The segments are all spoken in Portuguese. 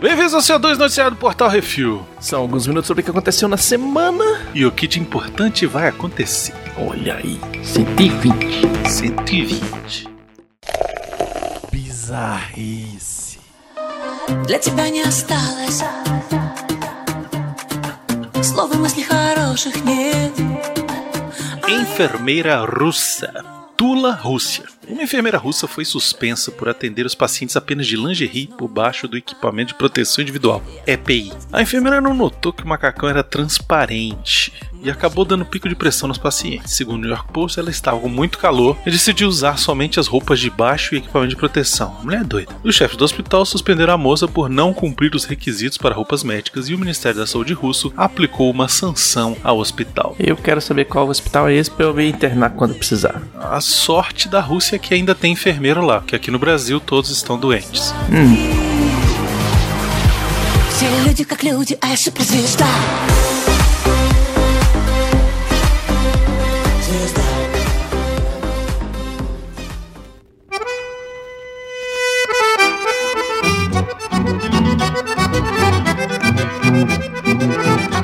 Bem-vindos ao seu 2 Noticiário do Portal Refil. São alguns minutos sobre o que aconteceu na semana. E o que de importante vai acontecer. Olha aí, 120. 120. Bizarrice. Для тебя не осталось Слов и мыслей хороших нет Enfermeira russa. Tula, Rússia. Uma enfermeira russa foi suspensa por atender os pacientes apenas de lingerie por baixo do equipamento de proteção individual, EPI. A enfermeira não notou que o macacão era transparente e acabou dando pico de pressão nos pacientes. Segundo o New York Post, ela estava com muito calor e decidiu usar somente as roupas de baixo e equipamento de proteção. A mulher é doida. Os chefes do hospital suspenderam a moça por não cumprir os requisitos para roupas médicas e o Ministério da Saúde russo aplicou uma sanção ao hospital. Eu quero saber qual hospital é esse pra eu me internar quando precisar. A sorte da Rússia é que ainda tem enfermeiro lá, que aqui no Brasil todos estão doentes. Все люди как люди, а я суперзвезда Звезда Thank you.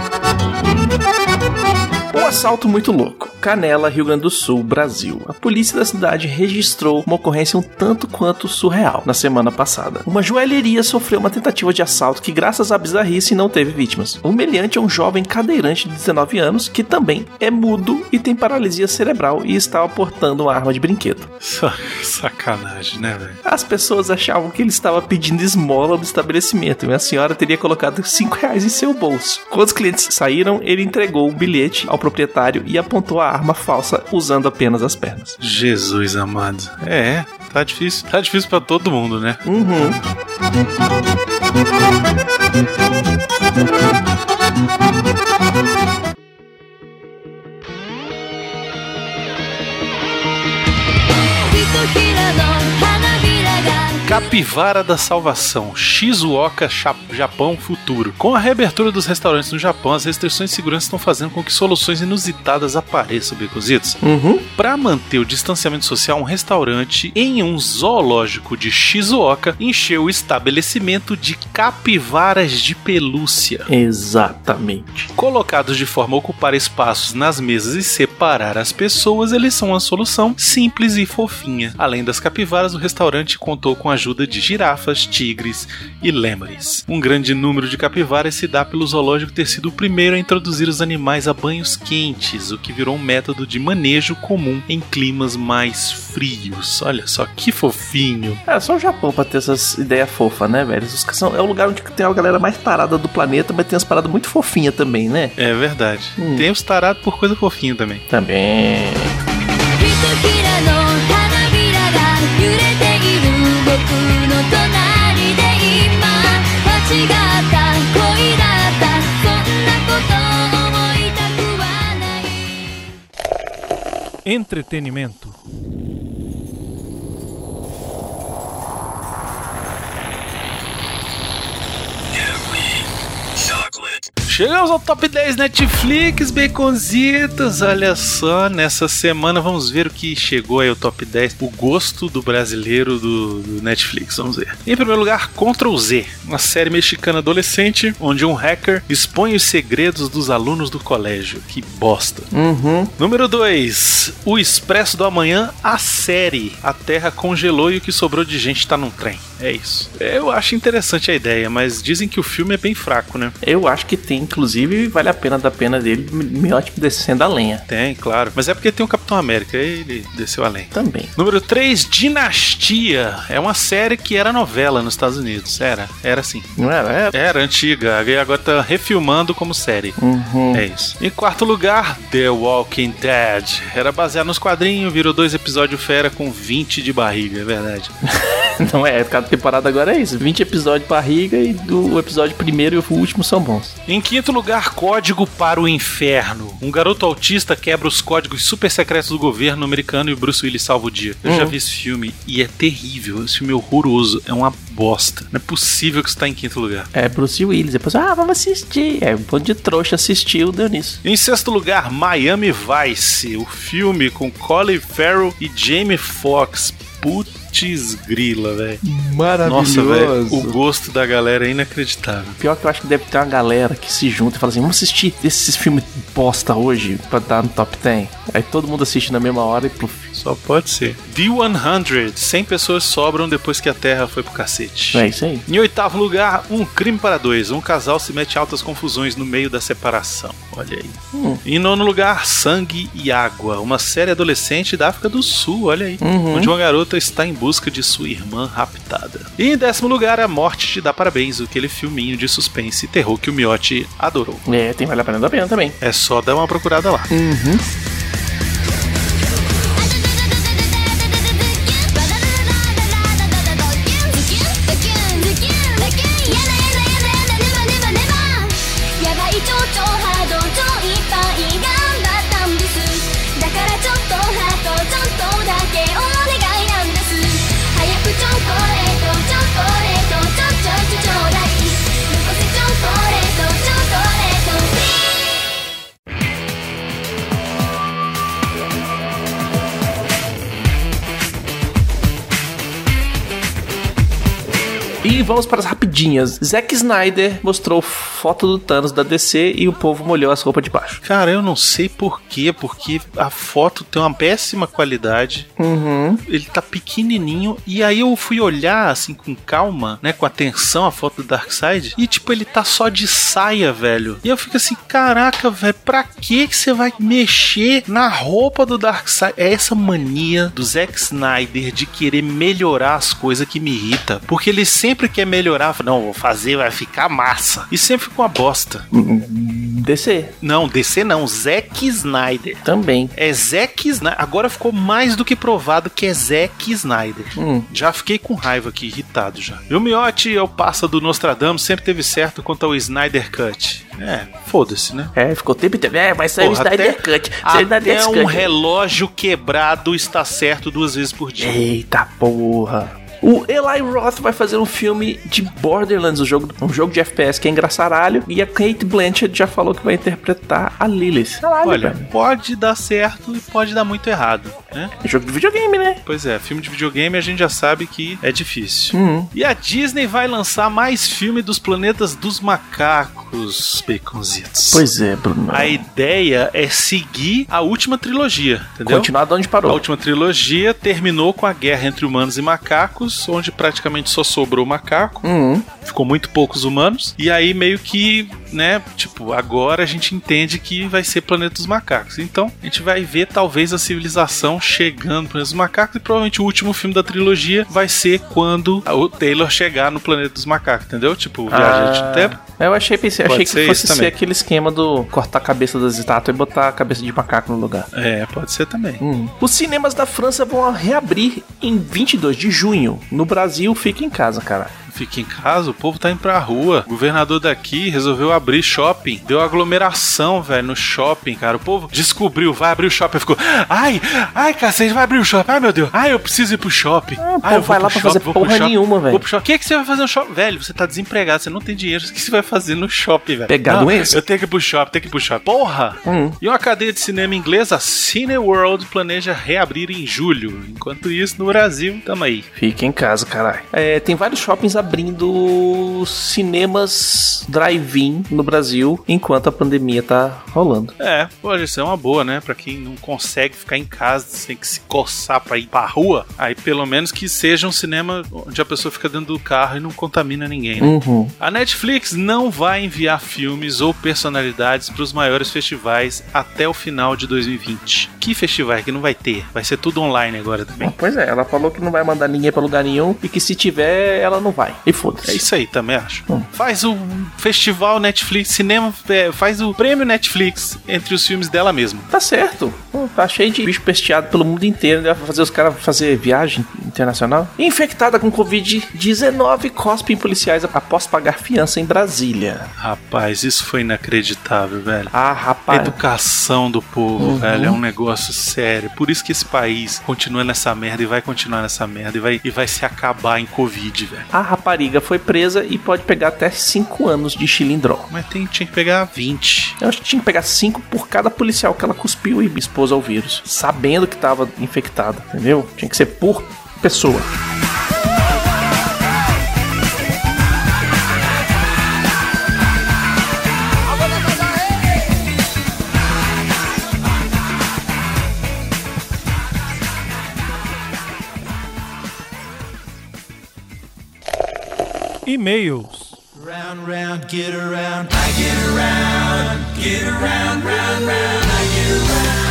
Um assalto muito louco. Canela, Rio Grande do Sul, Brasil. A polícia da cidade registrou uma ocorrência um tanto quanto surreal na semana passada. Uma joalheria sofreu uma tentativa de assalto que, graças à bizarrice, não teve vítimas. O meliante é um jovem cadeirante de 19 anos que também é mudo e tem paralisia cerebral e estava portando uma arma de brinquedo. Sa- Sacanagem, né, velho? As pessoas achavam que ele estava pedindo esmola do estabelecimento e a senhora teria colocado 5 reais em seu bolso. Quando os clientes saíram, ele entregou um bilhete ao proprietário e apontou a arma falsa usando apenas as pernas. Jesus amado. É, tá difícil. Tá difícil pra todo mundo, né? Uhum. Capivara da Salvação, Shizuoka, Japão Futuro. Com a reabertura dos restaurantes no Japão, as restrições de segurança estão fazendo com que soluções inusitadas apareçam, Beconzitos. Uhum. Para manter o distanciamento social, um restaurante em um zoológico de Shizuoka encheu o estabelecimento de capivaras de pelúcia. Exatamente. Colocados de forma a ocupar espaços nas mesas e separar as pessoas, eles são uma solução simples e fofinha. Além das capivaras, o restaurante contou com a ajuda de girafas, tigres e lêmures. Um grande número de capivaras se dá pelo zoológico ter sido o primeiro a introduzir os animais a banhos quentes, o que virou um método de manejo comum em climas mais frios. Olha só que fofinho. É só o Japão pra ter essas ideias fofas, né, velho? São- É o lugar onde tem a galera mais tarada do planeta, mas tem umas paradas muito fofinhas também, né? É verdade. Hum. Tem os tarados por coisa fofinha também. Também. Entretenimento. Chegamos ao top 10 Netflix, baconzitos. Olha só, nessa semana vamos ver o que chegou aí ao top 10. O gosto do brasileiro do, do Netflix, vamos ver. Em primeiro lugar, Ctrl Z, uma série mexicana adolescente onde um hacker expõe os segredos dos alunos do colégio. Que bosta. Uhum. Número 2. O Expresso do Amanhã, a série. A Terra congelou e o que sobrou de gente tá num trem. É isso. Eu acho interessante a ideia, mas dizem que o filme é bem fraco, né? Eu acho que tem, inclusive, vale a pena da pena dele, Miotti descendo a lenha. Tem, claro. Mas é porque tem o Capitão América, ele desceu além. Também. Número 3, Dinastia. É uma série que era novela nos Estados Unidos. Era, era sim. Não era? Era. Era antiga, e agora tá refilmando como série. Uhum. É isso. Em quarto lugar, The Walking Dead. Era baseado nos quadrinhos, virou dois episódios fera com 20 de barriga, é verdade. Não é, cada temporada agora é isso. 20 episódios barriga e do episódio primeiro e o último são bons. Em quinto lugar, Código para o Inferno. Um garoto autista quebra os códigos super secretos do governo americano e Bruce Willis salva o dia. Eu já Uhum. vi esse filme e é terrível. Esse filme é horroroso. É uma bosta. Não é possível que isso tá em quinto lugar. É Bruce Willis. Depois, ah, vamos assistir. É, um bando de trouxa assistiu, deu nisso. Em sexto lugar, Miami Vice. O filme com Colin Farrell e Jamie Foxx. Puta Putz grila, velho. Maravilhoso. Nossa, velho. O gosto da galera é inacreditável. Pior que eu acho que deve ter uma galera que se junta e fala assim: vamos assistir esses filmes bosta hoje pra dar no top 10. Aí todo mundo assiste na mesma hora e pluf. Só pode ser. D100. 100 pessoas sobram depois que a Terra foi pro cacete. É isso aí. Em oitavo lugar, Um Crime para Dois. Um casal se mete em altas confusões no meio da separação. Olha aí. Hum. Em nono lugar, Sangue e Água. Uma série adolescente da África do Sul. Olha aí. Uhum. Onde uma garota está em busca de sua irmã raptada. E em décimo lugar, A Morte Te Dá Parabéns. Aquele filminho de suspense e terror que o Miotti adorou. É, tem vale a pena da pena também. É só dar uma procurada lá. Uhum. Vamos para as rapidinhas. Zack Snyder mostrou foto do Thanos da DC e o povo molhou as roupas de baixo. Cara, eu não sei por quê, porque a foto tem uma péssima qualidade. Uhum. Ele tá pequenininho. E aí eu fui olhar, assim, com calma, né? Com atenção a foto do Darkseid. E, tipo, ele tá só de saia, velho. E eu fico assim, caraca, velho, pra que que você vai mexer na roupa do Darkseid? É essa mania do Zack Snyder de querer melhorar as coisas que me irrita. Porque ele sempre quer melhorar. fala, Não, vou fazer, vai ficar massa. E sempre fica uma bosta. DC Não, DC não, Zack Snyder. também. É Zack Snyder. Agora ficou mais do que provado que é Zack Snyder. Hum. Já fiquei com raiva aqui, irritado já. E o Miotti é o passa do Nostradamus, sempre teve certo quanto ao Snyder Cut. É, foda-se, né? É, ficou tempo inteiro. É, vai sair Porra, o Snyder até- Cut. Snyder Até um Cut. relógio quebrado está certo duas vezes por dia. Eita porra. O Eli Roth vai fazer um filme de Borderlands, um jogo, um jogo de FPS que é engraçaralho. E a Kate Blanchett já falou que vai interpretar a Lilith. Caralho, Olha, velho. pode dar certo e pode dar muito errado, né? É jogo de videogame, né? Pois é, filme de videogame a gente já sabe que é difícil. Uhum. E a Disney vai lançar mais filme dos planetas dos macacos, baconzitos. Pois é, Bruno. A ideia é seguir a última trilogia, entendeu? Continuar de onde A parou. última trilogia terminou com a guerra entre humanos e macacos, onde praticamente só sobrou macaco, Uhum. ficou muito poucos humanos, e aí meio que, né, tipo, agora a gente entende que vai ser Planeta dos Macacos. Então, a gente vai ver talvez a civilização chegando no Planeta dos Macacos, e provavelmente o último filme da trilogia vai ser quando o Taylor chegar no Planeta dos Macacos, entendeu? Tipo, Viajante Ah, do Tempo. Eu achei, pensei, achei que ser fosse ser também. aquele esquema do cortar a cabeça das estátuas e botar a cabeça de macaco no lugar. É, pode ser também. Hum. Os cinemas da França vão reabrir em 22 de junho. No Brasil, fica em casa, cara. Fica em casa, o povo tá indo pra rua. O governador daqui resolveu abrir shopping. Deu aglomeração, velho, no shopping, cara. O povo descobriu, vai abrir o shopping. Ficou, ai, ai, cacete, vai abrir o shopping. Ai, meu Deus, ai, eu preciso ir pro shopping. Ah, ai, povo vai lá pra fazer porra nenhuma, velho. Vou pro shopping. O que, que você vai fazer no shopping? Velho, você tá desempregado, você não tem dinheiro. O que você vai fazer no shopping, velho? Pegar Não, doença? Eu tenho que ir pro shopping, tenho que ir pro shopping. Porra! Hum. E uma cadeia de cinema inglesa, Cineworld, planeja reabrir em julho. Enquanto isso, no Brasil, tamo aí. Fica em casa, caralho. É, tem vários shoppings abrindo cinemas drive-in no Brasil enquanto a pandemia tá rolando. É, pode ser uma boa, né? Pra quem não consegue ficar em casa, tem que se coçar pra ir pra rua, aí pelo menos que seja um cinema onde a pessoa fica dentro do carro e não contamina ninguém, né? Uhum. A Netflix não vai enviar filmes ou personalidades para os maiores festivais até o final de 2020. Que festival que não vai ter? Vai ser tudo online agora também. Pois é, ela falou que não vai mandar ninguém pra lugar nenhum e que se tiver, ela não vai. E É foda-se. isso aí, também acho. Hum. Faz o festival Netflix, cinema, é, faz o prêmio Netflix entre os filmes dela mesmo. Tá certo. Pô, Tá cheio de bicho pesteado pelo mundo inteiro. Né? Vai fazer os caras fazer viagem internacional. Infectada com Covid-19, cospe em policiais após pagar fiança em Brasília. Rapaz, isso foi inacreditável, velho. Ah, A rapaz. educação do povo, Uhum. velho, é um negócio sério. Por isso que esse país continua nessa merda e vai continuar nessa merda e vai, e vai se acabar em Covid, velho. A rapariga foi presa e pode pegar até 5 anos de chilindró. Mas tem, tinha que pegar 20. Eu acho que tinha que pegar 5 por cada policial que ela cuspiu e expôs ao vírus. Sabendo que tava infectada, entendeu? Tinha que ser por pessoa. E-mails. Round, round, get around. I get around, get around, round, round. I get around.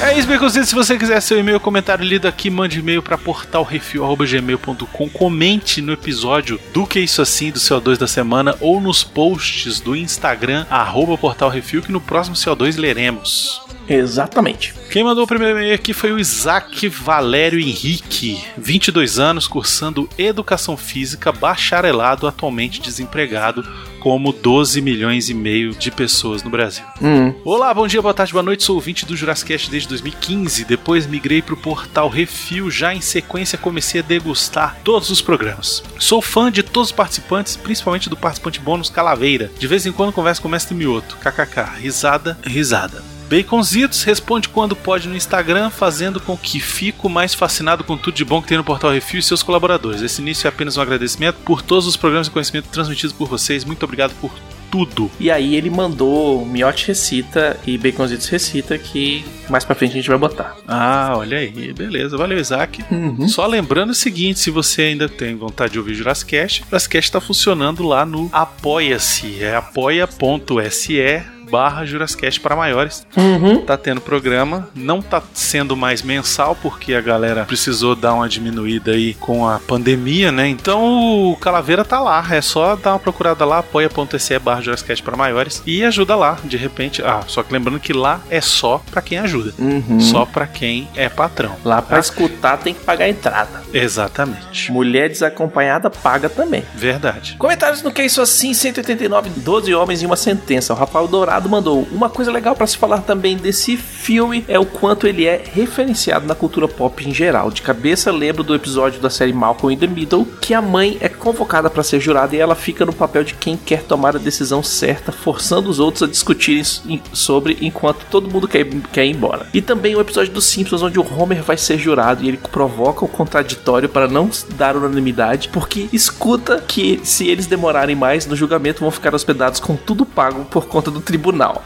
É isso, Baconzitos. Se você quiser seu e-mail comentário lido aqui, mande e-mail para portalrefil.gmail.com. Comente no episódio do Que Isso Assim, do CO2 da semana, ou nos posts do Instagram, arroba portalrefil, que no próximo CO2 leremos. Exatamente. Quem mandou o primeiro e-mail aqui foi o Isaac Valério Henrique, 22 anos, cursando Educação Física, bacharelado, atualmente desempregado, como 12 milhões e meio de pessoas no Brasil. Hum. Olá, bom dia, boa tarde, boa noite. Sou ouvinte do Jurassic Cast desde 2015. Depois migrei para o portal Refil. Já em sequência comecei a degustar todos os programas. Sou fã de todos os participantes, principalmente do participante bônus Calaveira. De vez em quando converso com o Mestre Mioto. KKK. Risada, risada. Baconzitos responde quando pode no Instagram, fazendo com que fico mais fascinado com tudo de bom que tem no Portal Refil e seus colaboradores. Esse início é apenas um agradecimento por todos os programas de conhecimento transmitidos por vocês. Muito obrigado por tudo. E aí ele mandou Miote Recita e Baconzitos Recita, que mais pra frente a gente vai botar. Ah, olha aí, beleza. Valeu, Isaac. Só lembrando o seguinte: se você ainda tem vontade de ouvir Jurassic Cast, o Jurassic Cast tá funcionando lá no Apoia-se. É apoia.se barra Jurassicast para maiores. Uhum. Tá tendo programa, não tá sendo mais mensal porque a galera precisou dar uma diminuída aí com a pandemia, né? Então o Calaveira tá lá, é só dar uma procurada lá, apoia.se barra Jurassicast para maiores e ajuda lá, de repente. Ah, só que lembrando que lá é só para quem ajuda, Uhum. só para quem é patrão. Lá pra tá? escutar tem que pagar a entrada. Exatamente. Mulher desacompanhada paga também. Verdade. Comentários no Que Isso Assim, 189, 12 homens e uma sentença. O Rafael Dourado mandou. Uma coisa legal pra se falar também desse filme é o quanto ele é referenciado na cultura pop em geral. De cabeça, lembro do episódio da série Malcolm in the Middle, que a mãe é convocada pra ser jurada e ela fica no papel de quem quer tomar a decisão certa, forçando os outros a discutirem sobre enquanto todo mundo quer, quer ir embora. E também o episódio dos Simpsons, onde o Homer vai ser jurado e ele provoca o contraditório para não dar unanimidade, porque escuta que se eles demorarem mais no julgamento vão ficar hospedados com tudo pago por conta do tribunal tribunal.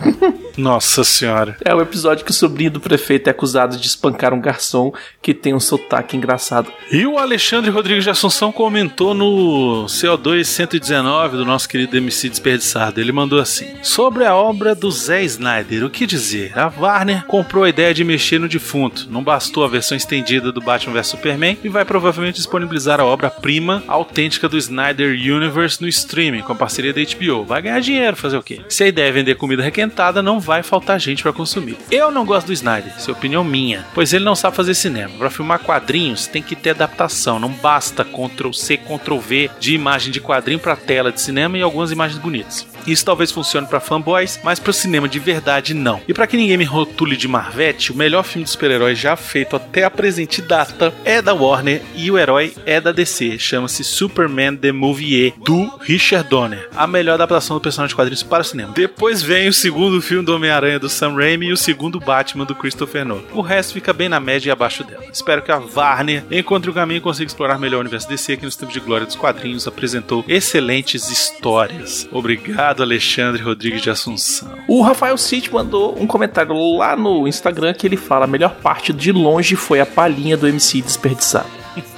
Nossa senhora. É o episódio que o sobrinho do prefeito é acusado de espancar um garçom que tem um sotaque engraçado. E o Alexandre Rodrigues de Assunção comentou no CO2 119 do nosso querido MC Desperdiçado. Ele mandou assim: Sobre a obra do Zé Snyder, o que dizer? A Warner comprou a ideia de mexer no defunto. Não bastou a versão estendida do Batman vs Superman e vai provavelmente disponibilizar a obra-prima autêntica do Snyder Universe no streaming com a parceria da HBO. Vai ganhar dinheiro, fazer o quê? Se a ideia é vender comida requentada, não vai faltar gente pra consumir. Eu não gosto do Snyder, isso é opinião minha, pois ele não sabe fazer cinema. Pra filmar quadrinhos tem que ter adaptação, não basta Ctrl C, Ctrl V de imagem de quadrinho pra tela de cinema e algumas imagens bonitas. Isso talvez funcione pra fanboys, mas pro cinema de verdade não. E pra que ninguém me rotule de Marvete, o melhor filme de super-herói já feito até a presente data é da Warner e o herói é da DC. Chama-se Superman The Movie do Richard Donner. A melhor adaptação do personagem de quadrinhos para o cinema. Depois vem o segundo filme do Homem-Aranha do Sam Raimi e o segundo Batman do Christopher Nolan. O resto fica bem na média e abaixo dela. Espero que a Warner encontre o caminho e consiga explorar melhor o universo DC que nos tempos de glória dos quadrinhos apresentou excelentes histórias. Obrigado, Alexandre Rodrigues de Assunção. O Rafael City mandou um comentário lá no Instagram que ele fala: a melhor parte de longe foi a palhinha do MC desperdiçado.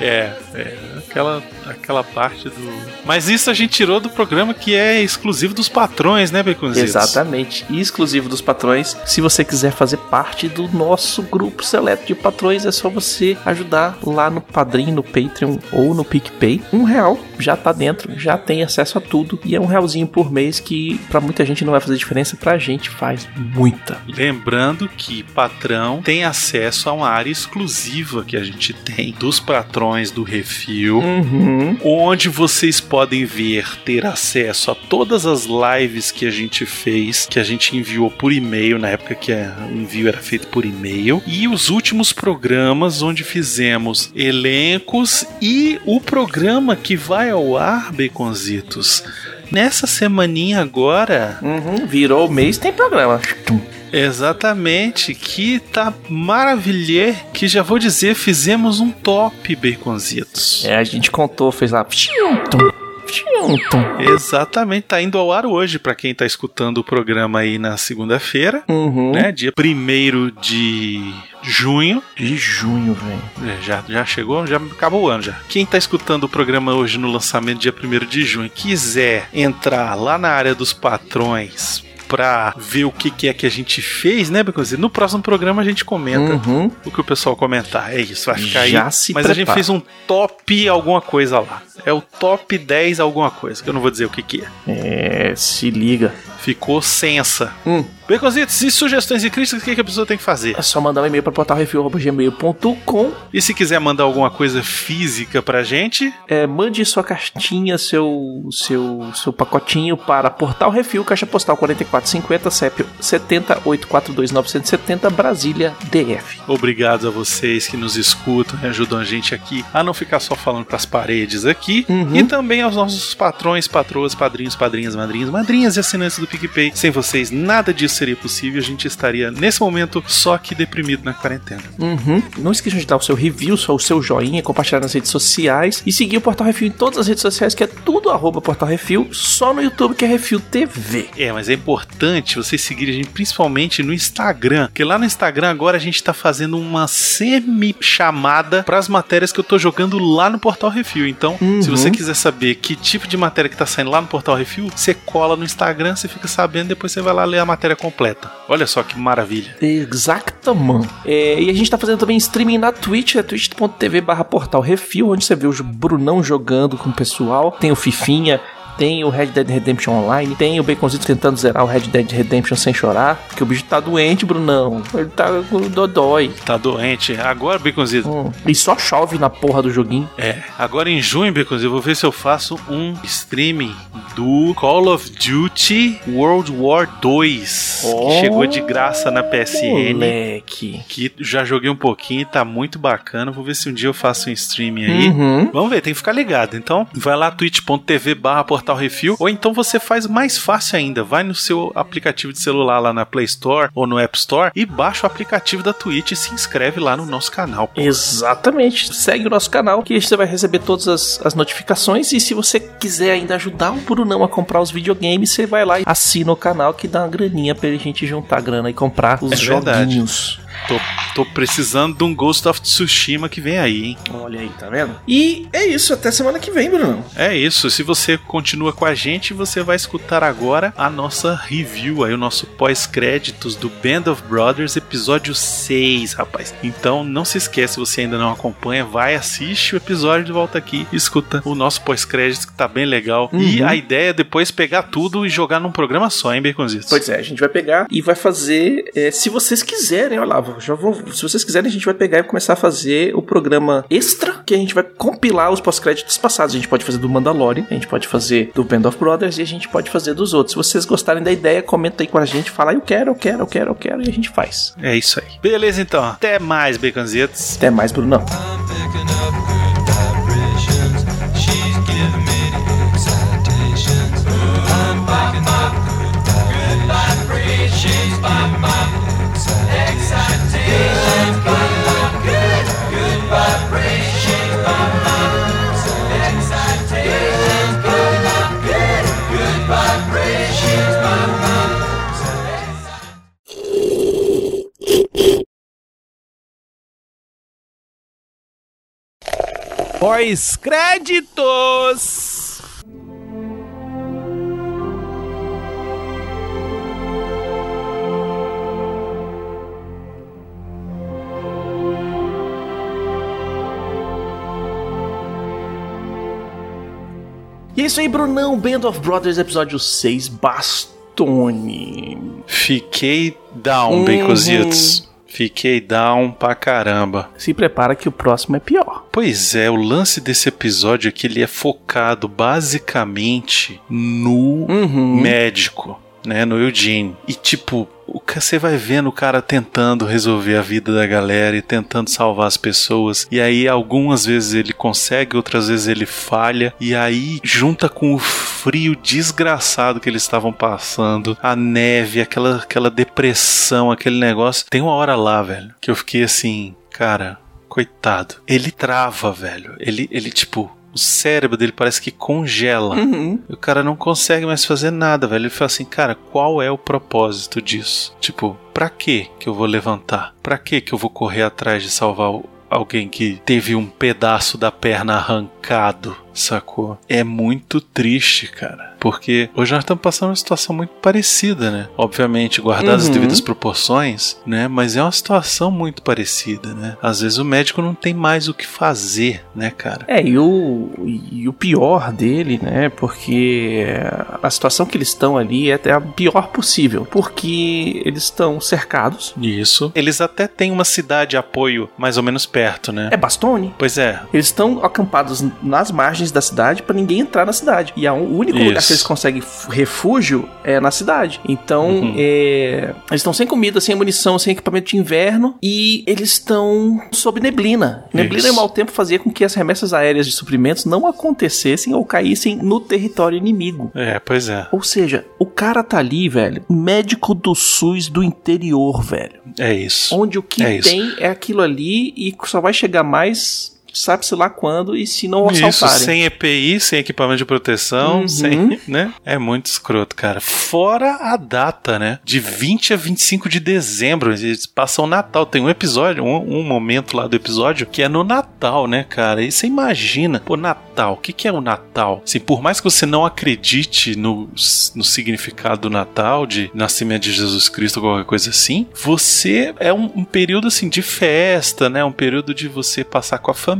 É, é. Aquela, aquela parte do. Mas isso a gente tirou do programa que é exclusivo dos patrões, né, Baconzitos? Exatamente. Exclusivo dos patrões. Se você quiser fazer parte do nosso grupo seleto de patrões, é só você ajudar lá no Padrim, no Patreon ou no PicPay. Um real já tá dentro, já tem acesso a tudo. E é um realzinho por mês que pra muita gente não vai fazer diferença, pra gente faz muita. Lembrando que patrão tem acesso a uma área exclusiva que a gente tem dos patrões do Refil. Uhum. onde vocês podem ver, ter acesso a todas as lives que a gente fez, que a gente enviou por e-mail, na época que a- o envio era feito por e-mail, e os últimos programas onde fizemos elencos e o programa que vai ao ar, Baconzitos. Nessa semaninha agora, Uhum. Virou o mês, tem programa. Tum, Exatamente, que tá maravilhê, que já vou dizer, fizemos um top, Baconzitos. É, a gente contou, fez lá. Exatamente, tá indo ao ar hoje pra quem tá escutando o programa aí na segunda-feira, Uhum. né? Dia 1 de junho. De junho, velho. É, já, já chegou, já acabou o ano já. Quem tá escutando o programa hoje no lançamento dia 1 de junho, quiser entrar lá na área dos patrões pra ver o que, que é que a gente fez, né, Beconzinho? No próximo programa a gente comenta Uhum. o que o pessoal comentar. É isso, vai ficar Já aí. se Mas a gente prepara. fez um top alguma coisa lá. É o top 10 alguma coisa, que eu não vou dizer o que, que é. É, se liga. Ficou sensa. Hum. Baconzitos, e sugestões e críticas, o que, que a pessoa tem que fazer? É só mandar um e-mail para portalrefil.gmail.com. E se quiser mandar alguma coisa física pra gente, É, mande sua caixinha, seu, seu, seu pacotinho para Portal Refil, Caixa Postal 4450, CEP 70842-970, Brasília, DF. Obrigado a vocês que nos escutam e ajudam a gente aqui a não ficar só falando pras paredes aqui. Uhum. E também aos nossos patrões, patroas, padrinhos, padrinhas, madrinhas, madrinhas e assinantes do PicPay. Sem vocês, nada disso seria possível. A gente estaria, nesse momento, só aqui deprimido na quarentena. Uhum. Não esqueçam de dar o seu review, só o seu joinha, compartilhar nas redes sociais e seguir o Portal Refil em todas as redes sociais, que é tudo arroba Portal Refil, só no YouTube que é Refil TV. É, mas é importante vocês seguirem a gente principalmente no Instagram, porque lá no Instagram agora a gente tá fazendo uma semi-chamada pras matérias que eu tô jogando lá no Portal Refil. Então, Uhum. se você quiser saber que tipo de matéria que tá saindo lá no Portal Refil, você cola no Instagram, você fica sabendo, depois você vai lá ler a matéria completa. Olha só que maravilha. Exatamente. É, e a gente tá fazendo também streaming na Twitch, é twitch.tv barra portal refil, onde você vê o Brunão jogando com o pessoal. Tem o Fifinha, tem o Red Dead Redemption Online, tem o Baconzito tentando zerar o Red Dead Redemption sem chorar, porque o bicho tá doente, Brunão. Ele tá com dodói. Tá doente. Agora, Baconzito. Hum, E só chove na porra do joguinho. É, agora em junho, Baconzito, eu vou ver se eu faço um streaming do Call of Duty World War 2, Oh, que chegou de graça na PSN. Moleque. que já joguei um pouquinho e tá muito bacana. Vou ver se um dia eu faço um streaming aí. Uhum. Vamos ver, tem que ficar ligado. Então, vai lá twitch.tv barra portal refil, ou então você faz mais fácil ainda, vai no seu aplicativo de celular lá na Play Store ou no App Store e baixa o aplicativo da Twitch e se inscreve lá no nosso canal. Exatamente. Segue o nosso canal que você vai receber todas as, as notificações. E se você quiser ainda ajudar o Brunão a comprar os videogames, você vai lá e assina o canal que dá uma graninha pra gente juntar grana e comprar os É verdade. Tô, tô precisando de um Ghost of Tsushima que vem aí, hein? Olha aí, tá vendo? E é isso, até semana que vem, Brunão. É isso, se você continua com a gente, você vai escutar agora a nossa review, aí o nosso pós-créditos do Band of Brothers, episódio 6, rapaz. Então não se esquece, se você ainda não acompanha, vai, assiste o episódio de volta aqui e escuta o nosso pós-créditos, que tá bem legal. E Uhum. a ideia é depois pegar tudo e jogar num programa só, hein, Baconzitos? Pois é, a gente vai pegar e vai fazer. é, se vocês quiserem, olha lá, já vou. Se vocês quiserem, a gente vai pegar e começar a fazer o programa extra, que a gente vai compilar os pós-créditos passados. A gente pode fazer do Mandalorian, a gente pode fazer do Band of Brothers e a gente pode fazer dos outros. Se vocês gostarem da ideia, comenta aí com a gente, fala, eu quero, eu quero, eu quero, eu quero, e a gente faz. É isso aí. Beleza, então. Até mais, Baconzitos. Até mais, Brunão. She's giving me Pós-créditos! E é isso aí, Brunão. Band of Brothers, episódio 6, Bastone. Fiquei down, Uhum. Baconzitos. Fiquei down pra caramba. Se prepara que o próximo é pior. Pois é, o lance desse episódio é que ele é focado basicamente no Uhum. médico, né, no Eugene. E tipo, o você vai vendo o cara tentando resolver a vida da galera e tentando salvar as pessoas. E aí, algumas vezes ele consegue, outras vezes ele falha. E aí, junta com o frio desgraçado que eles estavam passando, a neve, aquela, aquela depressão, aquele negócio. Tem uma hora lá, velho, que eu fiquei assim, cara, coitado. Ele trava, velho. Ele, ele tipo. O cérebro dele parece que congela. Uhum. E o cara não consegue mais fazer nada, velho. Ele fala assim, cara, qual é o propósito disso? Tipo, pra que que eu vou levantar? Pra que que eu vou correr atrás de salvar alguém que teve um pedaço da perna arrancado, sacou? É muito triste, cara. Porque hoje nós estamos passando uma situação muito parecida, né? Obviamente, guardadas as Uhum. devidas proporções, né? Mas é uma situação muito parecida, né? Às vezes o médico não tem mais o que fazer, né, cara? É, e o, e o pior dele, né? Porque a situação que eles estão ali é até a pior possível. Porque eles estão cercados. Isso. Eles até têm uma cidade de apoio mais ou menos perto, né? É Bastone. Pois é. Eles estão acampados nas margens da cidade pra ninguém entrar na cidade. E a- o único Isso. lugar que eles conseguem refúgio é na cidade. Então, Uhum. é, eles estão sem comida, sem munição, sem equipamento de inverno e eles estão sob neblina. Neblina Isso. e mau tempo fazia com que as remessas aéreas de suprimentos não acontecessem ou caíssem no território inimigo. É, pois é. Ou seja, o cara tá ali, velho, médico do SUS do interior, velho. É isso. Onde o que É isso. tem é aquilo ali e só vai chegar mais, sabe-se lá quando, e se não Isso, assaltarem. sem EPI, sem equipamento de proteção, Uhum. sem, né? É muito escroto, cara. Fora a data, né? De 20 a 25 de dezembro, eles passam o Natal. Tem um episódio, um, um momento lá do episódio que é no Natal, né, cara? E você imagina, pô, Natal, o que, que é o Natal? Assim, por mais que você não acredite no, no significado do Natal, de nascimento de Jesus Cristo ou qualquer coisa assim, você é um, um período assim de festa, né? Um período de você passar com a família,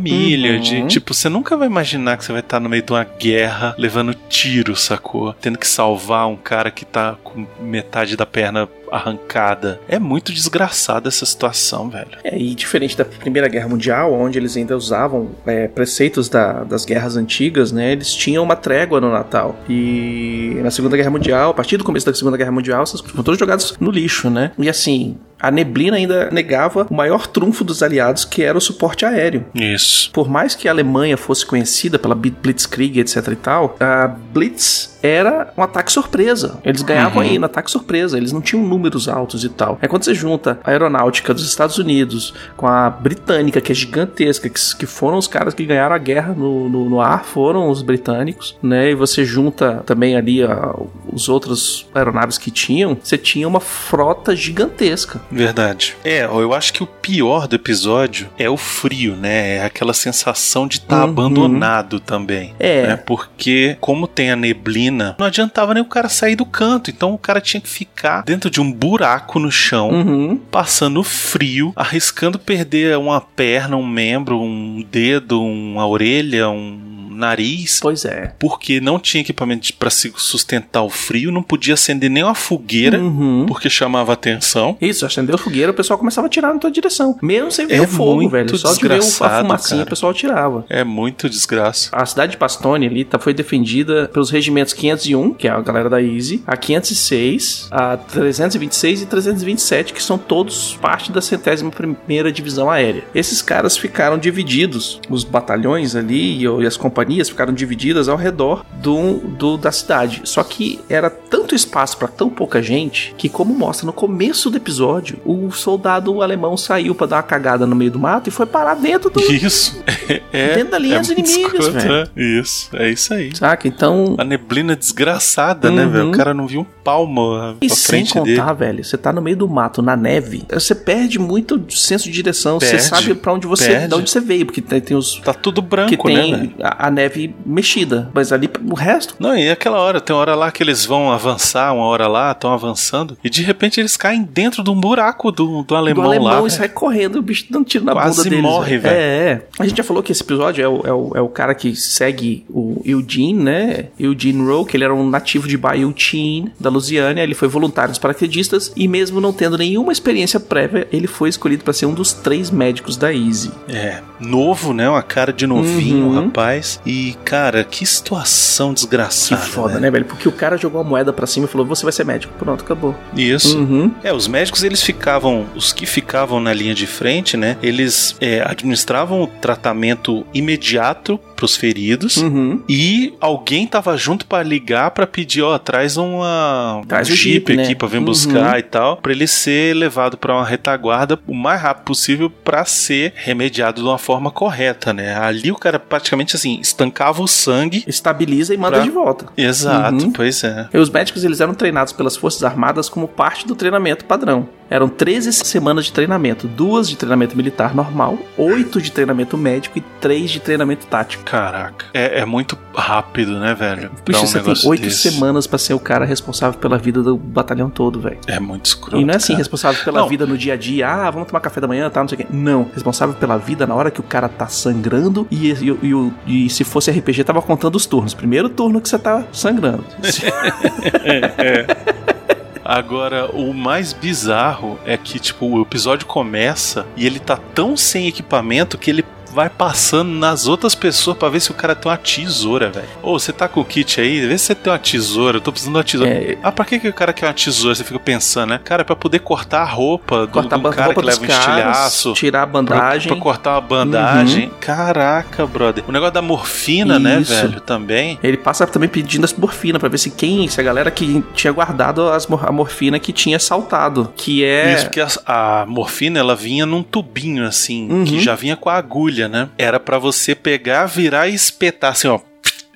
Uhum. de tipo, você nunca vai imaginar que você vai estar no meio de uma guerra levando tiro, sacou? Tendo que salvar um cara que tá com metade da perna arrancada. É muito desgraçada essa situação, velho. É, e diferente da Primeira Guerra Mundial, onde eles ainda usavam é, preceitos da- das guerras antigas, né? Eles tinham uma trégua no Natal. E na Segunda Guerra Mundial, a partir do começo da Segunda Guerra Mundial, essas foram todos jogados no lixo, né? E assim, a neblina ainda negava o maior trunfo dos aliados, que era o suporte aéreo. Isso. Por mais que a Alemanha fosse conhecida pela Bl- Blitzkrieg, etc e tal, a Blitz era um ataque surpresa. Eles ganhavam Uhum. aí no ataque surpresa, eles não tinham números altos e tal. Aí quando você junta a aeronáutica dos Estados Unidos com a britânica, que é gigantesca, que, que foram os caras que ganharam a guerra no, no, no ar, foram os britânicos, né? E você junta também ali a- os outros aeronaves que tinham, você tinha uma frota gigantesca. Verdade. É, eu acho que o pior do episódio é o frio, né? É aquela sensação de estar Uhum. abandonado também. É. né? Porque, como tem a neblina, não adiantava nem o cara sair do canto. Então o cara tinha que ficar dentro de um buraco no chão. Uhum. Passando frio, arriscando perder uma perna, um membro, um dedo, uma orelha, um nariz, Pois é. porque não tinha equipamento para sustentar o frio, não podia acender nem uma fogueira, Uhum. porque chamava atenção. Isso, acendeu a fogueira, o pessoal começava a atirar na tua direção. Mesmo sem ver É o fogo, velho. Só de ver a fumacinha, cara. o pessoal atirava. É muito desgraça. A cidade de Pastone ali tá, foi defendida pelos regimentos 501, que é a galera da Easy, a 506, a 326 e 327, que são todos parte da centésima primeira divisão aérea. Esses caras ficaram divididos, os batalhões ali e, e as companhias ficaram divididas ao redor do, do- da cidade. Só que era tanto espaço para tão pouca gente que, como mostra no começo do episódio, o soldado alemão saiu para dar uma cagada no meio do mato e foi parar dentro do, Isso. É, Dentro da linha é dos inimigos, velho. né? Isso, é isso aí. Saca? Então, A neblina desgraçada, né, Uhum. velho? O cara não viu um palmo à E frente contar, dele. velho, você tá no meio do mato, na neve, você perde muito senso de direção, você Perde, sabe pra onde você, perde. de onde você veio, porque tem, tem os Tá tudo que branco, né, tem velho? a, a neve mexida, mas ali o resto Não, e aquela hora, tem uma hora lá que eles vão avançar, uma hora lá, estão avançando, e de repente eles caem dentro de um buraco do, do alemão, do alemão lá. e sai correndo, o bicho dando tiro na Quase bunda deles. morre, velho. É, é. A gente já falou que esse episódio é o, é, o, é o cara que segue o Eugene, né? Eugene Rowe, que ele era um nativo de Bayou Chin, da Louisiana, ele foi voluntário nos paraquedistas e mesmo não tendo nenhuma experiência prévia, ele foi escolhido para ser um dos três médicos da Easy. É, novo, né? Uma cara de novinho, Uhum. rapaz. E, cara, que situação Que desgraçada. foda, né, velho? Porque o cara jogou a moeda pra, cima e falou: Você vai ser médico. Pronto, acabou. Isso. Uhum. É, os médicos eles ficavam, os que ficavam na linha de frente, né? Eles é, administravam o tratamento imediato pros feridos Uhum. e alguém tava junto pra ligar pra pedir, ó, traz uma Traz um Jeep, né? aqui pra vir Uhum. buscar e tal, pra ele ser levado pra uma retaguarda o mais rápido possível pra ser remediado de uma forma correta, né? Ali o cara praticamente assim estancava o sangue. Estabiliza e manda Pra- de volta. Exato, Uhum. pois é. E os médicos eles eram treinados pelas Forças Armadas como parte do treinamento padrão. Eram 13 semanas de treinamento, duas de treinamento militar normal, oito de treinamento médico e três de treinamento tático. Caraca, é, é muito rápido, né, velho? Puxa, um você tem oito desse. semanas pra ser o cara responsável pela vida do batalhão todo, velho. É muito escroto. E não é assim, cara. responsável pela Não. vida no dia a dia, ah, vamos tomar café da manhã, tá, não sei o quê. Não, responsável pela vida na hora que o cara tá sangrando e, e, e e se fosse RPG, tava contando os turnos. Primeiro turno que você tá sangrando. Agora, o mais bizarro é que, tipo, o episódio começa e ele tá tão sem equipamento que ele vai passando nas outras pessoas pra ver se o cara tem uma tesoura, velho. Ô, você tá com o kit aí? Vê se você tem uma tesoura. Eu tô precisando de uma tesoura. É. Ah, pra que, que o cara quer uma tesoura? Você fica pensando, né? Cara, é pra poder cortar a roupa do, Cortar do a cara roupa que leva um caras, estilhaço. tirar a Pra, bandagem. pra cortar uma bandagem. Caraca, brother. O negócio da morfina, né, Isso. velho? Também. Ele passa também pedindo as morfina pra ver se quem, se a galera que tinha guardado as, a morfina que tinha saltado, que é Isso, porque a, a morfina ela vinha num tubinho assim, Uhum. que já vinha com a agulha, né? Era pra você pegar, virar e espetar assim, ó.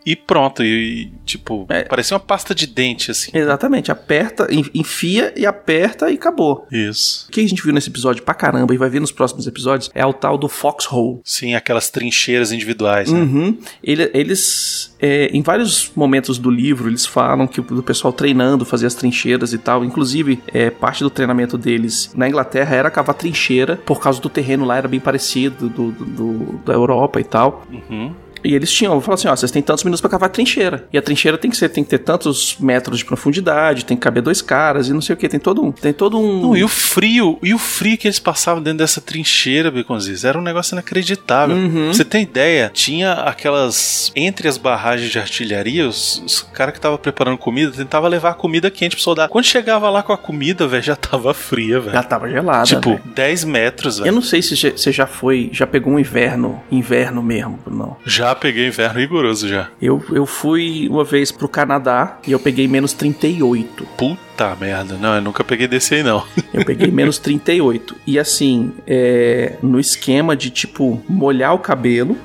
E pronto, e, tipo, É. parecia uma pasta de dente assim. exatamente, aperta, en- enfia e aperta e acabou. Isso. O que a gente viu nesse episódio pra caramba e vai ver nos próximos episódios é o tal do Foxhole. Sim, aquelas trincheiras individuais, né? Uhum. Ele- eles, é, em vários momentos do livro, eles falam que o pessoal treinando, fazer as trincheiras e tal. Inclusive, é, parte do treinamento deles na Inglaterra era cavar trincheira, por causa do terreno lá era bem parecido do, do- do- da Europa e tal. Uhum. E eles tinham, falaram assim, ó, vocês têm tantos minutos pra cavar trincheira. E a trincheira tem que ser, tem que ter tantos metros de profundidade, tem que caber dois caras e não sei o que, tem todo um, tem todo um Não, e o frio, e o frio que eles passavam dentro dessa trincheira, Beconziz, era um negócio inacreditável. Uhum. Pra você tem ideia, tinha aquelas. Entre as barragens de artilharia, os, os caras que estavam preparando comida tentavam levar a comida quente pro soldado. Quando chegava lá com a comida, velho, já tava fria, velho. já tava gelada. Tipo, velho. 10 metros, eu velho. não sei se você já foi, já pegou um inverno, inverno mesmo, não. Já peguei inverno rigoroso já. Eu, eu fui uma vez pro Canadá e eu peguei menos 38. Puta merda. Não, eu nunca peguei desse aí, não. Eu peguei menos 38. E assim, é, no esquema de tipo molhar o cabelo,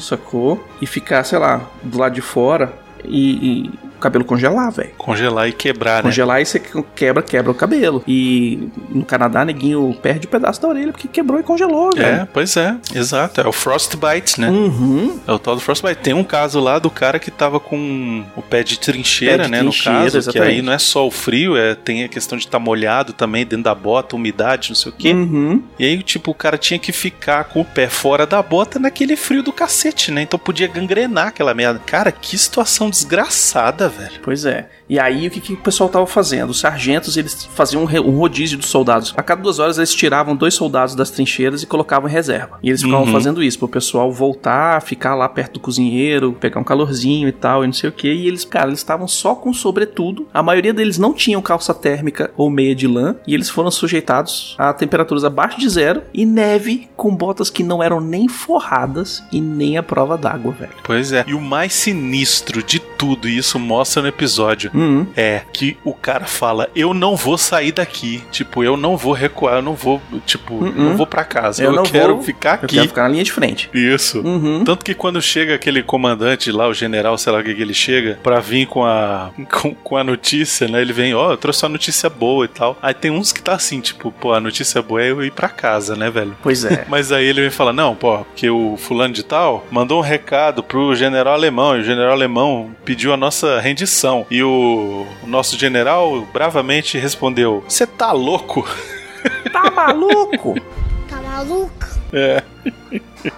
sacou? E ficar, sei lá, do lado de fora e, e o cabelo congelar, velho. Congelar e quebrar, né? Congelar e você quebra, quebra o cabelo. E no Canadá, neguinho perde um pedaço da orelha porque quebrou e congelou, É, velho. pois é, exato. É o Frostbite, né? Uhum. É o tal do Frostbite. Tem um caso lá do cara que tava com o pé de trincheira, Pé de né? trincheira, no caso, que exatamente. aí não é só o frio, é, tem a questão de estar molhado também dentro da bota, umidade, não sei o quê. Uhum. E aí, tipo, o cara tinha que ficar com o pé fora da bota naquele frio do cacete, né? Então podia gangrenar aquela merda. Cara, que situação desgraçada, velho. Pois é. E aí, o que, que o pessoal tava fazendo? Os sargentos, eles faziam um, rodízio dos soldados. A cada duas horas, eles tiravam dois soldados das trincheiras e colocavam em reserva. E eles ficavam Uhum. fazendo isso, pro pessoal voltar, ficar lá perto do cozinheiro, pegar um calorzinho e tal, e não sei o que. E eles, cara, eles estavam só com sobretudo. A maioria deles não tinham calça térmica ou meia de lã. E eles foram sujeitados a temperaturas abaixo de zero e neve com botas que não eram nem forradas e nem a prova d'água, velho. Pois é. E o mais sinistro de tudo, e isso mostra no episódio, Uhum. é que o cara fala: Eu não vou sair daqui. Tipo, eu não vou recuar, eu não vou, tipo, Uh-uh. não vou pra casa. Eu Eu, não quero vou- ficar Eu aqui. quero ficar na linha de frente. Isso. Uhum. Tanto que quando chega aquele comandante lá, o general, sei lá o que, que ele chega, pra vir com a, com, com a notícia, né? Ele vem, ó, eu trouxe uma notícia boa e tal. Aí tem uns que tá assim, tipo, pô, a notícia boa é eu ir pra casa, né, velho? Pois é. Mas aí ele vem falar, não, pô, porque o fulano de tal mandou um recado pro general alemão, e o general alemão pediu a nossa rendição. E o, o nosso general bravamente respondeu, você tá louco? Tá maluco? Tá maluco? É.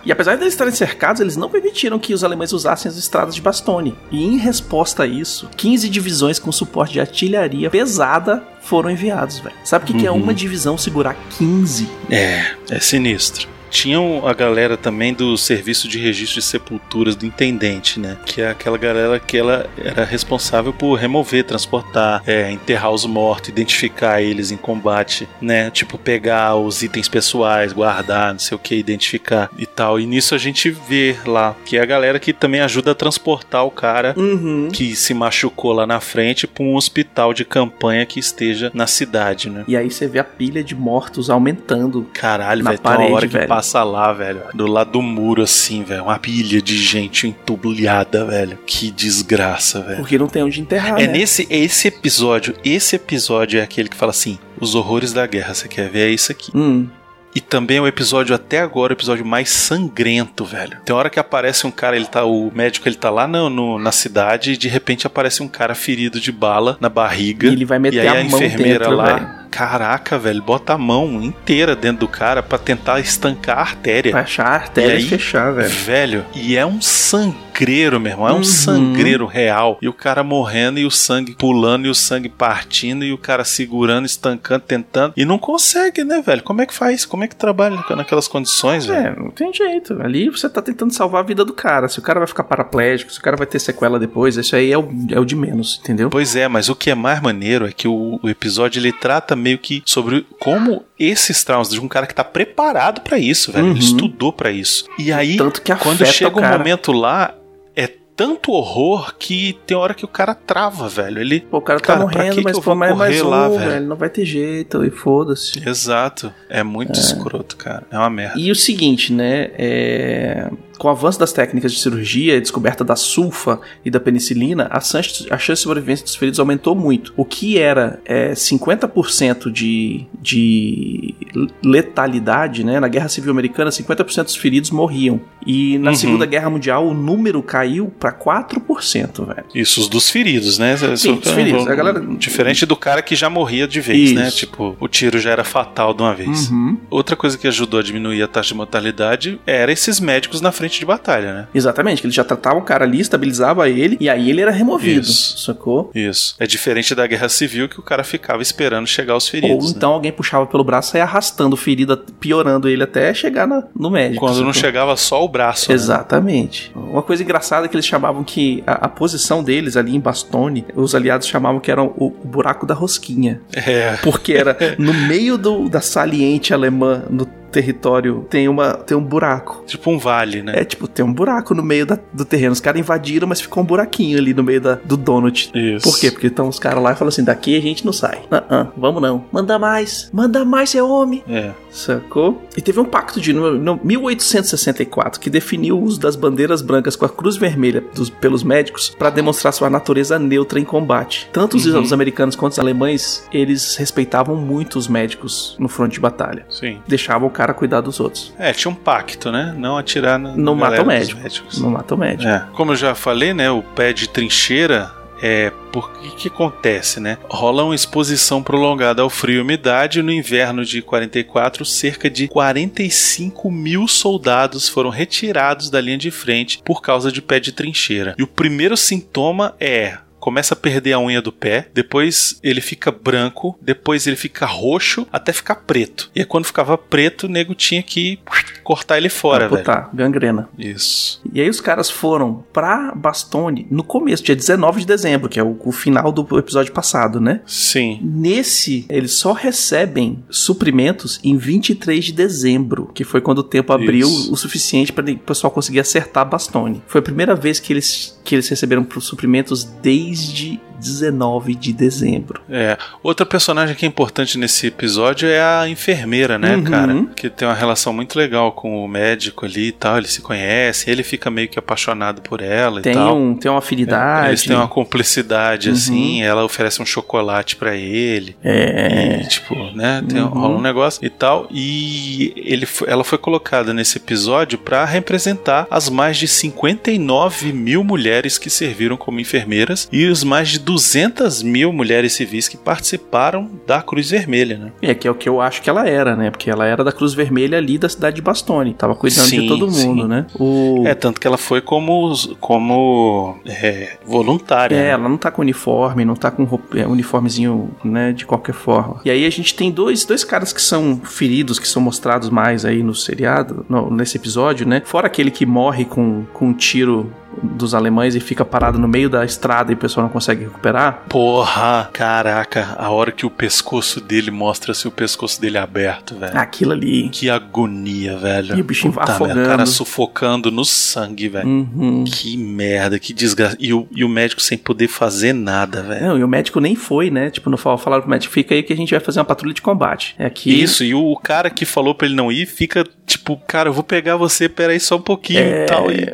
E apesar de eles estarem cercados, eles não permitiram que os alemães usassem as estradas de Bastone. E em resposta a isso, 15 divisões com suporte de artilharia pesada foram enviados, velho. Sabe o que, que é Uhum. uma divisão segurar 15? É, é sinistro. Tinham a galera também do serviço de registro de sepulturas do intendente, né? Que é aquela galera que ela era responsável por remover, transportar, é, enterrar os mortos, identificar eles em combate, né? Tipo, pegar os itens pessoais, guardar, não sei o que, identificar e tal. E nisso a gente vê lá que é a galera que também ajuda a transportar o cara Uhum. que se machucou lá na frente para um hospital de campanha que esteja na cidade, né? E aí você vê a pilha de mortos aumentando. Caralho, Na velho, tem uma parede, hora que velho. Passa lá, velho, do lado do muro, assim, velho, uma pilha de gente entubulhada, velho. Que desgraça, velho. Porque não tem onde enterrar, É né? nesse esse episódio, esse episódio é aquele que fala assim, os horrores da guerra, você quer ver? É isso aqui. Hum. E também é o episódio até agora, o episódio mais sangrento, velho. Tem hora que aparece um cara, ele tá, o médico ele tá lá no, no- na cidade e de repente aparece um cara ferido de bala na barriga. E ele vai meter e aí a a, mão enfermeira dentro, lá, velho. Caraca, velho, bota a mão inteira dentro do cara pra tentar estancar a artéria. Pra achar a artéria E e, aí, fechar, velho. Velho, e é um sangreiro, meu irmão. É um Uhum. sangreiro real. E o cara morrendo e o sangue pulando e o sangue partindo e o cara segurando, estancando, tentando. E não consegue, né, velho? Como é que faz? Como é que trabalha naquelas condições, velho? É, não tem jeito. Ali você tá tentando salvar a vida do cara. Se o cara vai ficar paraplégico, se o cara vai ter sequela depois, isso aí é o, é o de menos, entendeu? Pois é, mas o que é mais maneiro é que o, o episódio ele trata meio que sobre como esses traumas de um cara que tá preparado pra isso, velho. Uhum. Ele estudou pra isso. E aí, Tanto que quando chega o um cara. momento lá, é tanto horror que tem hora que o cara trava, velho. Ele Pô, o cara tá Cara, pra morrendo, que que mas eu pô, vou é mais um, lá, velho. velho? Não vai ter jeito, e foda-se. Exato. É muito escroto, cara. É uma merda. E o seguinte, né? é, Com o avanço das técnicas de cirurgia e descoberta da sulfa e da penicilina, a chance, a chance de sobrevivência dos feridos aumentou muito. O que era é, 50% de, de letalidade, né? Na Guerra Civil Americana, 50% dos feridos morriam. E na Uhum. Segunda Guerra Mundial, o número caiu pra 4%, velho. Isso, os dos feridos, né? Sim, os feridos. A galera- Diferente do cara que já morria de vez, né? Isso. Tipo, o tiro já era fatal de uma vez. Uhum. Outra coisa que ajudou a diminuir a taxa de mortalidade era esses médicos na frente de batalha, né? Exatamente, que ele já tratava o cara ali, estabilizava ele, e aí ele era removido, Isso. sacou? Isso. É diferente da guerra civil que o cara ficava esperando chegar os Ou feridos. né? então alguém puxava pelo braço e arrastando o ferido, piorando ele até chegar na- no médico. Quando não sacou? chegava só o braço. né? Exatamente. Uma coisa engraçada é que eles chamavam que a, a posição deles ali em Bastone, os aliados chamavam que era o, o buraco da rosquinha. É. Porque era no meio do, da saliente alemã, no território, tem, uma, tem um buraco. Tipo um vale, né? É tipo, tem um buraco no meio da- do terreno. Os caras invadiram, mas ficou um buraquinho ali no meio da- do donut. Isso. Por quê? Porque estão os caras lá e falam assim: daqui a gente não sai. Ah, ah, vamos não. Manda mais. Manda mais, seu homem. É. Sacou? E teve um pacto de no, no 1864 que definiu o uso das bandeiras brancas com a cruz vermelha dos- pelos médicos para demonstrar sua natureza neutra em combate. Tanto os, Uhum. os americanos quanto os alemães, eles respeitavam muito os médicos no fronte de batalha. Sim. Deixavam o cara cuidar dos outros. É, tinha um pacto, né? Não atirar Não na mata o médico. médicos. Não mata o médico. É. Como eu já falei, né? O pé de trincheira é porque que acontece, né? Rola uma exposição prolongada ao frio e umidade. No inverno de 44, cerca de 45 mil soldados foram retirados da linha de frente por causa de pé de trincheira. E o primeiro sintoma é começa a perder a unha do pé, depois ele fica branco, depois ele fica roxo, até ficar preto. E aí, quando ficava preto, o nego tinha que cortar ele fora, velho. Amputar, gangrena. Isso. E aí os caras foram pra Bastone no começo, dia 19 de dezembro, que é o, o final do episódio passado, né? Sim. Nesse, eles só recebem suprimentos em 23 de dezembro, que foi quando o tempo abriu Isso. o suficiente para o pessoal conseguir acertar Bastone. Foi a primeira vez que eles, que eles receberam suprimentos desde desde 19 de dezembro. É. Outra personagem que é importante nesse episódio é a enfermeira, né, Uhum. cara? Que tem uma relação muito legal com o médico ali e tal. Eles se conhecem, ele fica meio que apaixonado por ela Tem, e tal. um, tem uma É, afinidade. Eles têm uma cumplicidade, Uhum. assim. Ela oferece um chocolate pra ele. É. E, tipo, né? Tem, Uhum. Rola um negócio e tal. E ele, ela foi colocada nesse episódio pra representar as mais de 59 mil mulheres que serviram como enfermeiras e os mais de 200 mil mulheres civis que participaram da Cruz Vermelha, né? É, que é o que eu acho que ela era, né? Porque ela era da Cruz Vermelha ali da cidade de Bastone. Tava cuidando Sim, de todo mundo, sim. né? O... É, tanto que ela foi como, como é, voluntária. É, né? ela não tá com uniforme, não tá com roupa- é, uniformezinho, né, de qualquer forma. E aí a gente tem dois, dois caras que são feridos, que são mostrados mais aí no seriado, no- nesse episódio, né? Fora aquele que morre com, com um tiro dos alemães e fica parado no meio da estrada e o pessoal não consegue recuperar. Porra, caraca, a hora que o pescoço dele mostra-se o pescoço dele aberto, velho. Aquilo ali. Que agonia, velho. E o bichinho Puta afogando. merda, O cara sufocando no sangue, velho. Uhum. Que merda, que desgraça. E o, e o médico sem poder fazer nada, velho. Não, e o médico nem foi, né? Tipo, não fal- falaram pro médico, fica aí que a gente vai fazer uma patrulha de combate. É aqui. Isso, e o cara que falou pra ele não ir fica tipo, cara, eu vou pegar você, peraí só um pouquinho É, e tal. E,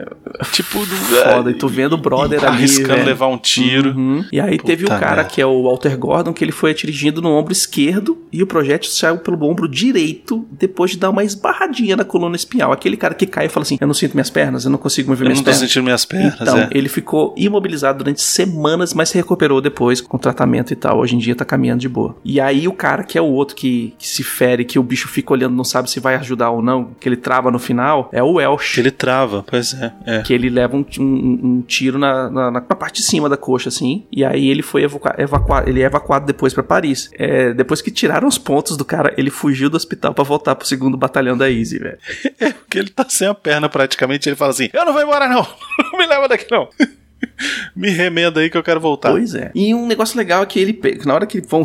tipo, Foda, e tu vendo o brother ali. arriscando velho. levar um tiro. Uhum. E aí Puta teve o cara merda. que é o Walter Gordon, que ele foi dirigindo no ombro esquerdo e o projétil saiu pelo ombro direito depois de dar uma esbarradinha na coluna espinhal. Aquele cara que cai e fala assim: Eu não sinto minhas pernas, eu não consigo mover Eu minhas não tô pernas. sentindo minhas pernas, Então, é. ele ficou imobilizado durante semanas, mas se recuperou depois com tratamento e tal. Hoje em dia tá caminhando de boa. E aí o cara que é o outro que, que se fere, que o bicho fica olhando, não sabe se vai ajudar ou não, que ele trava no final, é o Welsh. Que ele trava, pois é. é. Que ele leva um, um- um tiro na, na, na parte de cima da coxa, assim. E aí ele foi evacuar, ele é evacuado depois pra Paris. É, depois que tiraram os pontos do cara, ele fugiu do hospital pra voltar pro segundo batalhão da Easy, velho. É, porque ele tá sem a perna praticamente. Ele fala assim: Eu não vou embora, não. Não me leva daqui, não. me remenda aí que eu quero voltar. Pois é. E um negócio legal é que ele, na hora que vão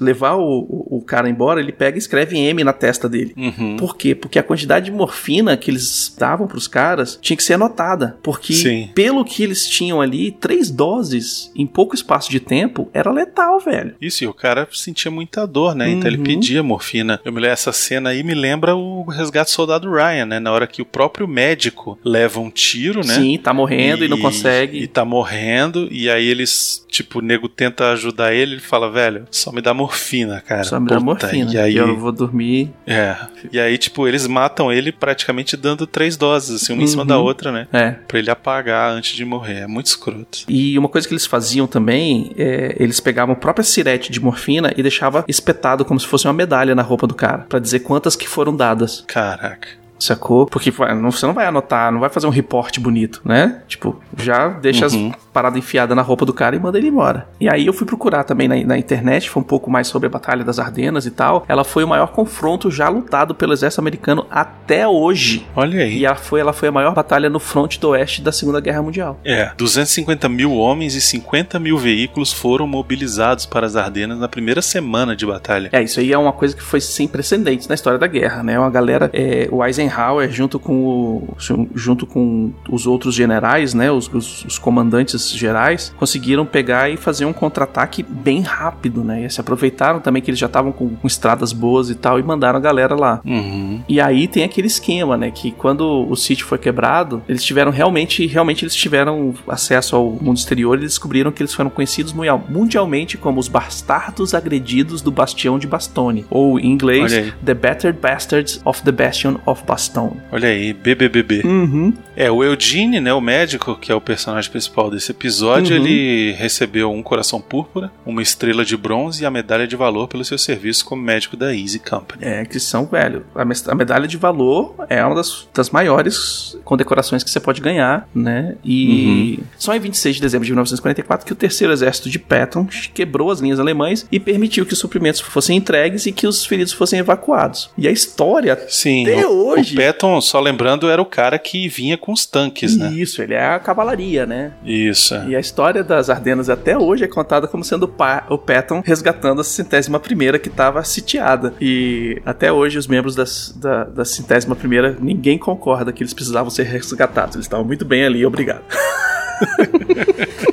levar o, o, o cara embora, ele pega e escreve M na testa dele. Uhum. Por quê? Porque a quantidade de morfina que eles davam pros caras tinha que ser anotada. Porque, Sim. pelo que eles tinham ali, três doses em pouco espaço de tempo era letal, velho. Isso, e o cara sentia muita dor, né? Então ele Uhum. pedia morfina. Eu me lembro, essa cena aí me lembra o resgate do soldado Ryan, né? Na hora que o próprio médico leva um tiro, né? Sim, tá morrendo e, não consegue. E tá morrendo, e aí eles, tipo, o nego tenta ajudar ele, ele fala, velho, só me dá morfina, cara. Só me dá Puta, morfina. E aí, eu vou dormir. é. E aí, tipo, eles matam ele praticamente dando três doses, assim, uma em cima Uhum. da outra, né? É. Pra ele apagar antes de morrer. É muito escroto. E uma coisa que eles faziam também, é, eles pegavam a própria sirete de morfina e deixava espetado como se fosse uma medalha na roupa do cara, Pra dizer quantas que foram dadas. Caraca. Sacou? Porque não- você não vai anotar, não vai fazer um reporte bonito, né? Tipo, já deixa Uhum. as paradas enfiadas na roupa do cara e manda ele embora. E aí eu fui procurar também na, na internet, foi um pouco mais sobre a Batalha das Ardenas e tal. Ela foi o maior confronto já lutado pelo exército americano até hoje. Olha aí. E ela foi, ela foi a maior batalha no fronte do oeste da Segunda Guerra Mundial. É, 250 mil homens e 50 mil veículos foram mobilizados para as Ardenas na primeira semana de batalha. É, isso aí é uma coisa que foi sem precedentes na história da guerra, né? Uma galera, é, o Eisenhower junto com o, junto com os outros generais, né? Os, os- os comandantes gerais conseguiram pegar e fazer um contra-ataque bem rápido, né? E se aproveitaram também que eles já estavam com, com estradas boas e tal e mandaram a galera lá. Uhum. E aí tem aquele esquema, né? Que quando o sítio foi quebrado, eles tiveram realmente, realmente eles tiveram acesso ao mundo exterior e descobriram que eles foram conhecidos mundial- mundialmente como os bastardos agredidos do Bastião de Bastone. Ou em inglês. The Battered Bastards of the Bastion of Bastone. Olha aí, BBBB. Uhum. É, o Eugene, né, o médico, que é o personagem principal desse episódio, Uhum. ele recebeu um coração púrpura, uma estrela de bronze e a medalha de valor pelo seu serviço como médico da Easy Company. É, que são, velho. A, medalha de valor é uma das, das maiores condecorações que você pode ganhar, né? E só em 26 de dezembro de 1944 que o terceiro exército de Patton quebrou as linhas alemães e permitiu que os suprimentos fossem entregues e que os feridos fossem evacuados. E a história Sim, Até o, hoje. O Patton, só lembrando, era o cara que vinha com os tanques, né? Isso, ele é a cavalaria, né? Isso. é. E a história das Ardenas até hoje é contada como sendo o Patton resgatando a centésima primeira que estava sitiada. E até hoje os membros das, da, da centésima primeira, ninguém concorda que eles precisavam ser resgatados. Eles estavam muito bem ali, obrigado.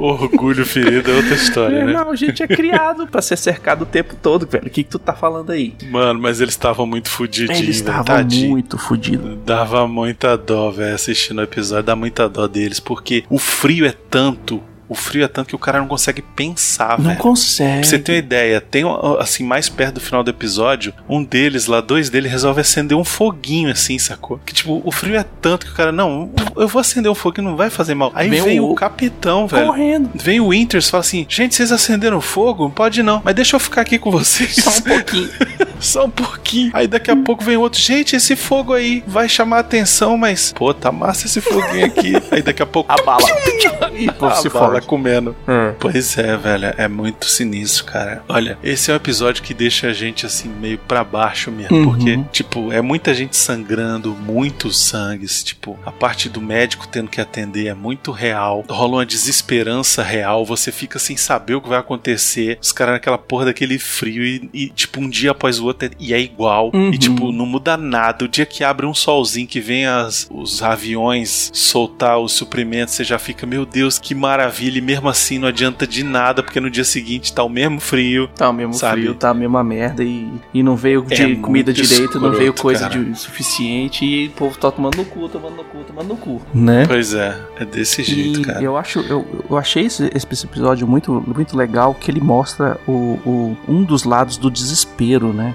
Orgulho ferido é outra história, né? Não, a gente é criado pra ser cercado o tempo todo, velho. O que, que tu tá falando aí? Mano, mas eles estavam muito fudidinhos, Eles estavam muito fodidos. Dava muita dó, velho, assistindo o episódio, dá muita dó deles, porque o frio é tanto o frio é tanto que o cara não consegue pensar, Não velho. consegue. Pra você ter uma ideia, tem assim, mais perto do final do episódio, um deles lá, dois deles, resolve acender um foguinho assim, sacou? Que tipo, o frio é tanto que o cara, não, eu vou acender um foguinho, não vai fazer mal. Aí Vem vem, o- o capitão, velho. Correndo. Vem o Winters fala assim: gente, vocês acenderam fogo? Pode não, mas deixa eu ficar aqui com vocês. Só um pouquinho. Só um pouquinho. Aí daqui a pouco vem outro. Gente, esse fogo aí vai chamar a atenção, mas. Pô, tá massa esse foguinho aqui. aí daqui a pouco. A bala. e a se bala fode. comendo. É. Pois é, velho, é muito sinistro, cara. Olha, esse é um episódio que deixa a gente assim meio pra baixo mesmo, Uhum. porque tipo, é muita gente sangrando, muitos sangues, tipo, a parte do médico tendo que atender é muito real. Rola uma desesperança real, você fica sem saber o que vai acontecer. Os caras naquela porra daquele frio e, e, tipo um dia após o é- e é igual Uhum. e tipo não muda nada. O dia que abre um solzinho que vem as, os aviões soltar os suprimentos, você já fica, meu Deus, que maravilha. E mesmo assim não adianta de nada, porque no dia seguinte tá o mesmo frio. Tá o mesmo Sabe? frio, tá a mesma merda e, e não veio É de muito comida direito, não escroto, veio coisa cara. de suficiente e o povo tá tomando no cu, tomando no cu, tomando no cu. Né? Pois é, é desse jeito, E cara. eu acho, eu, eu achei esse, esse episódio muito, muito legal que ele mostra o, o- um dos lados do desespero, né?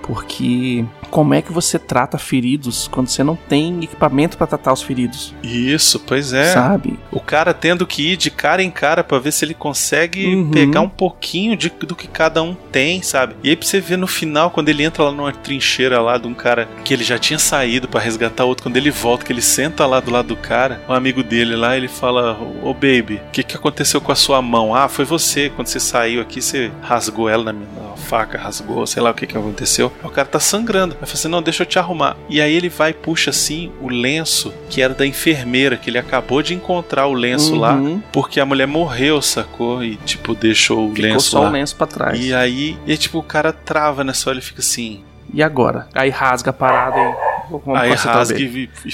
Porque como é que você trata feridos quando você não tem equipamento pra tratar os feridos, Isso, pois é. sabe? O cara tendo que ir de cara em cara pra ver se ele consegue Uhum. pegar um pouquinho de- do que cada um tem, sabe? E aí pra você ver no final, quando ele entra lá numa trincheira lá de um cara que ele já tinha saído pra resgatar outro, quando ele volta, que ele senta lá do lado do cara, um amigo dele lá, ele fala: Ô baby, o que, que aconteceu com a sua mão? Ah, foi você, quando você saiu aqui, você rasgou ela na, minha, na faca, rasgou, sei lá o que, que aconteceu. O cara tá sangrando. Aí fala assim: não, deixa eu te arrumar. E aí ele vai e puxa assim o lenço que era da enfermeira, que ele acabou de encontrar o lenço lá, Uhum. porque a mulher morreu, sacou? E tipo, deixou o Ficou lenço só lá. o lenço pra trás. E aí, e aí, tipo, o cara trava nessa hora, ele fica assim. E agora? Aí rasga a parada e aí rasga e, e-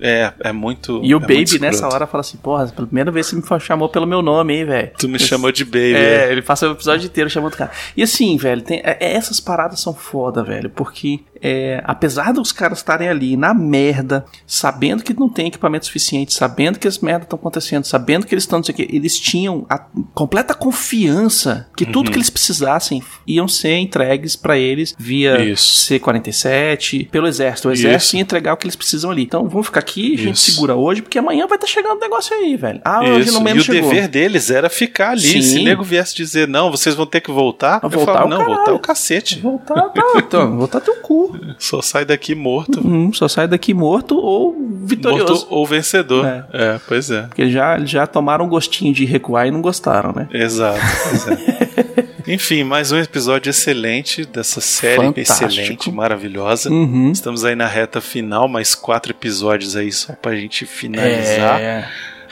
É, é muito. E o é Baby nessa hora fala assim, porra, pela primeira vez você me chamou pelo meu nome, hein, velho. Tu me chamou de Baby. É, ele passa o episódio inteiro chamando o cara. E assim, velho, tem, é- é- essas paradas são foda, velho, porque é, apesar dos caras estarem ali na merda, sabendo que não tem equipamento suficiente, sabendo que as merdas estão acontecendo, sabendo que eles estão, não sei o que, eles tinham a completa confiança que tudo Uhum. que eles precisassem iam ser entregues pra eles via Isso. C-47, pelo exército. O exército Isso. ia entregar o que eles precisam ali. Então vamos ficar aqui, a gente Isso. segura hoje, porque amanhã vai estar chegando o negócio aí, velho. Ah, hoje Isso. no E menos o chegou. dever deles era ficar ali. Sim. Se o nego viesse dizer, não, vocês vão ter que voltar, eu voltar falava, o não, caralho. voltar é o cacete. Voltar, tá, então, voltar teu cu. Só sai daqui morto. Hum, só sai daqui morto ou vitorioso. Morto ou vencedor. É. É, pois é. Porque já, já tomaram um gostinho de recuar e não gostaram, né? Exato. pois é. Enfim, mais um episódio excelente dessa série Fantástico. excelente, maravilhosa. Uhum. Estamos aí na reta final, mais quatro episódios aí só pra gente finalizar. É.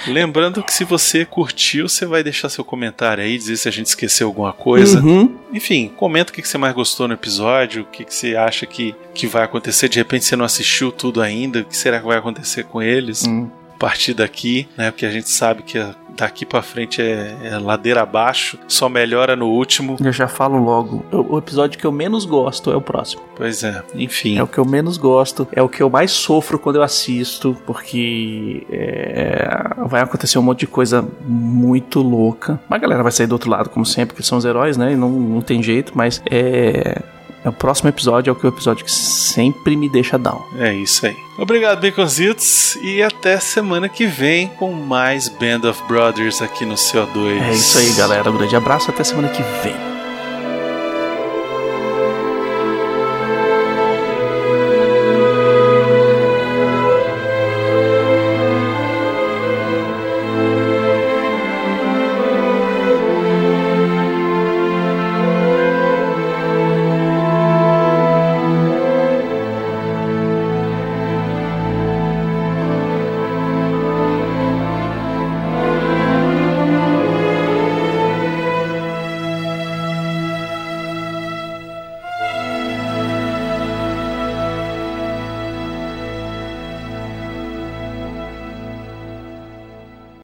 Lembrando que se você curtiu, você vai deixar seu comentário aí, dizer se a gente esqueceu alguma coisa. Uhum. Enfim, comenta o que você mais gostou no episódio, o que você acha que, que vai acontecer. De repente você não assistiu tudo ainda, o que será que vai acontecer com eles? Hum. Partir daqui, né? Porque a gente sabe que daqui pra frente é, é ladeira abaixo, só melhora no último. Eu já falo logo. O, o episódio que eu menos gosto é o próximo. Pois é, enfim. É o que eu menos gosto. É o que eu mais sofro quando eu assisto. Porque é, vai acontecer um monte de coisa muito louca. Mas a galera vai sair do outro lado, como sempre, porque são os heróis, né? E não, não tem jeito. Mas é O próximo episódio é o que o episódio que sempre me deixa down. É isso aí. Obrigado, Baconzitos, e até semana que vem com mais Band of Brothers aqui no CO2. É isso aí, galera. Um grande abraço até semana que vem.